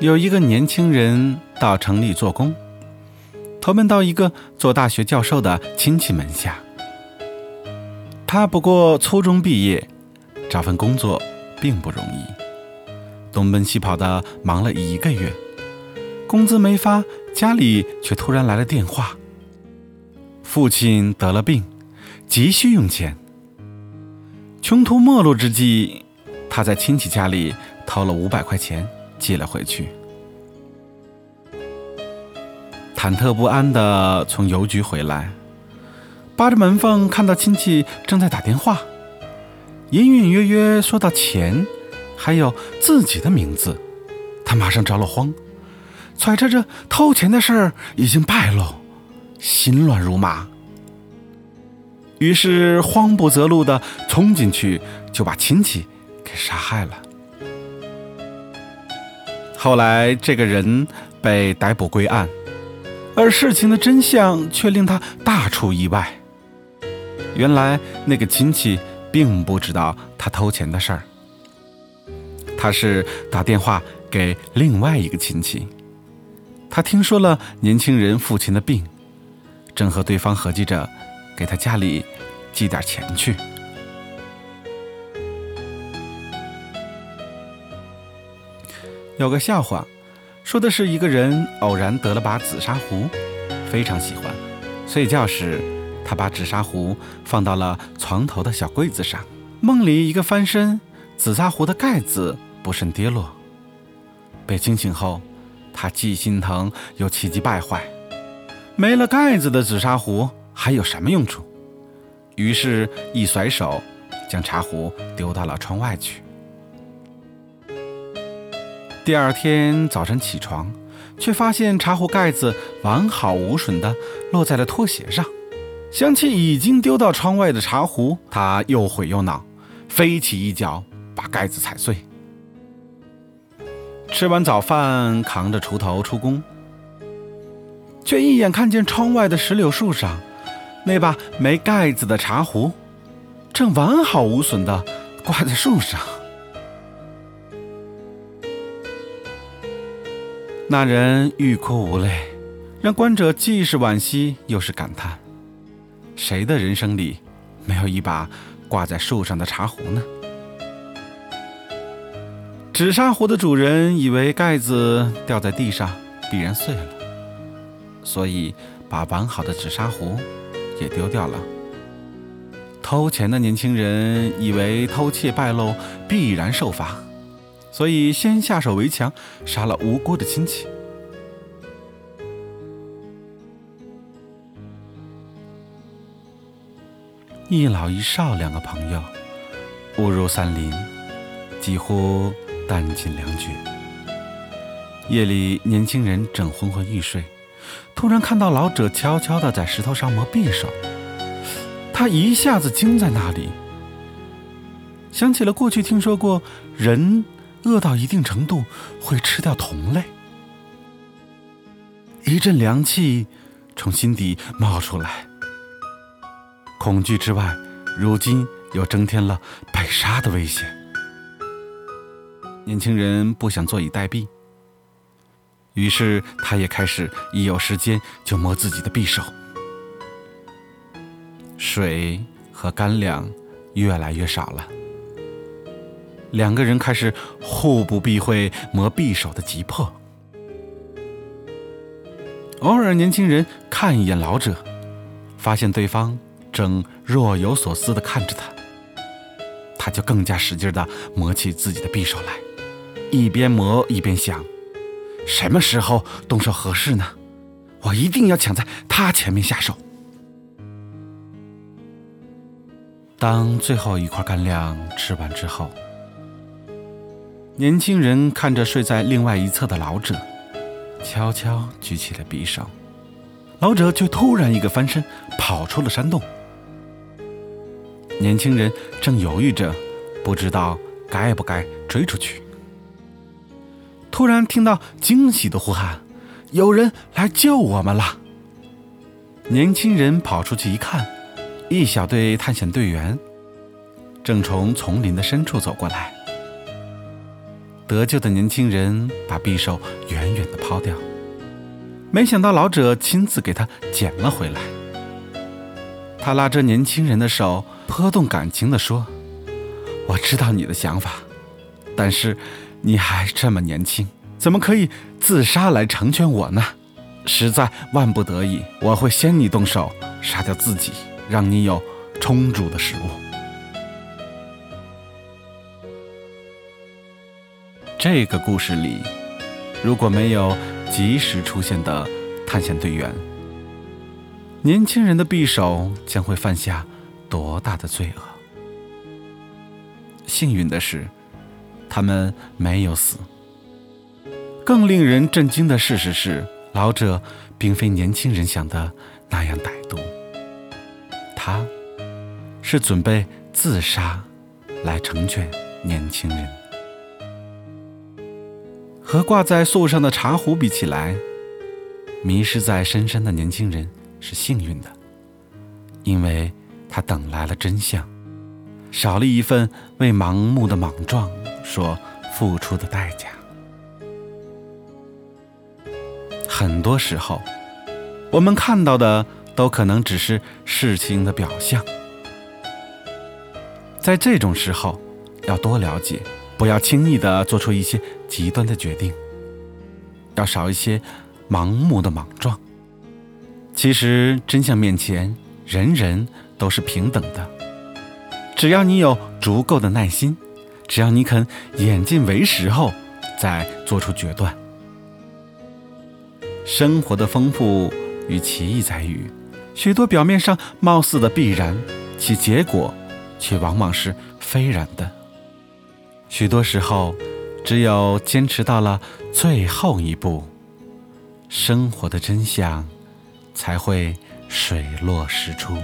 有一个年轻人到城里做工，投奔到一个做大学教授的亲戚门下。他不过初中毕业，找份工作并不容易，东奔西跑的忙了一个月，工资没发，家里却突然来了电话，父亲得了病，急需用钱。穷途末路之际，他在亲戚家里掏了五百块钱寄了回去。忐忑不安地从邮局回来，扒着门缝看到亲戚正在打电话，隐隐约约说到钱，还有自己的名字，他马上着了慌，揣测着偷钱的事儿已经败露，心乱如麻。于是慌不择路地冲进去，就把亲戚给杀害了。后来这个人被逮捕归案，而事情的真相却令他大出意外。原来那个亲戚并不知道他偷钱的事儿，他是打电话给另外一个亲戚，他听说了年轻人父亲的病，正和对方合计着。给他家里寄点钱去。有个笑话，说的是一个人偶然得了把紫砂壶，非常喜欢。睡觉时，他把紫砂壶放到了床头的小柜子上。梦里一个翻身，紫砂壶的盖子不慎跌落。被惊醒后，他既心疼又气急败坏。没了盖子的紫砂壶。还有什么用处？于是，一甩手，将茶壶丢到了窗外去。第二天早晨起床，却发现茶壶盖子完好无损的落在了拖鞋上。想起已经丢到窗外的茶壶，他又悔又恼，飞起一脚把盖子踩碎。吃完早饭，扛着锄头出工，却一眼看见窗外的石榴树上。那把没盖子的茶壶，正完好无损的挂在树上。那人欲哭无泪，让观者既是惋惜又是感叹：谁的人生里没有一把挂在树上的茶壶呢？纸砂壶的主人以为盖子掉在地上必然碎了，所以把完好的纸砂壶。也丢掉了。偷钱的年轻人以为偷窃败露必然受罚，所以先下手为强，杀了无辜的亲戚。一老一少两个朋友误入山林，几乎弹尽粮绝。夜里，年轻人正昏昏欲睡。突然看到老者悄悄地在石头上磨匕首，他一下子惊在那里，想起了过去听说过人饿到一定程度会吃掉同类，一阵凉气从心底冒出来。恐惧之外，如今又增添了被杀的危险。年轻人不想坐以待毙。于是，他也开始一有时间就摸自己的匕首。水和干粮越来越少了，两个人开始互不避讳磨匕首的急迫。偶尔，年轻人看一眼老者，发现对方正若有所思地看着他，他就更加使劲地磨起自己的匕首来，一边磨一边想。什么时候动手合适呢？我一定要抢在他前面下手。当最后一块干粮吃完之后，年轻人看着睡在另外一侧的老者，悄悄举起了匕首。老者却突然一个翻身，跑出了山洞。年轻人正犹豫着，不知道该不该追出去。突然听到惊喜的呼喊：“有人来救我们了！”年轻人跑出去一看，一小队探险队员正从丛林的深处走过来。得救的年轻人把匕首远远的抛掉，没想到老者亲自给他捡了回来。他拉着年轻人的手，颇动感情地说：“我知道你的想法，但是你还这么年轻，怎么可以自杀来成全我呢？实在万不得已，我会先你动手杀掉自己，让你有充足的食物。”这个故事里，如果没有及时出现的探险队员，年轻人的匕首将会犯下多大的罪恶？幸运的是，他们没有死。更令人震惊的事实是，老者并非年轻人想的那样歹毒，他是准备自杀来成全年轻人。和挂在树上的茶壶比起来，迷失在深山的年轻人。是幸运的，因为他等来了真相，少了一份为盲目的莽撞所付出的代价。很多时候，我们看到的都可能只是事情的表象。在这种时候，要多了解，不要轻易的做出一些极端的决定，要少一些盲目的莽撞。其实真相面前，人人都是平等的。只要你有足够的耐心，只要你肯眼见为实后再做出决断。生活的丰富与奇异在于，许多表面上貌似的必然，其结果却往往是非然的。许多时候，只有坚持到了最后一步，生活的真相。才会水落石出。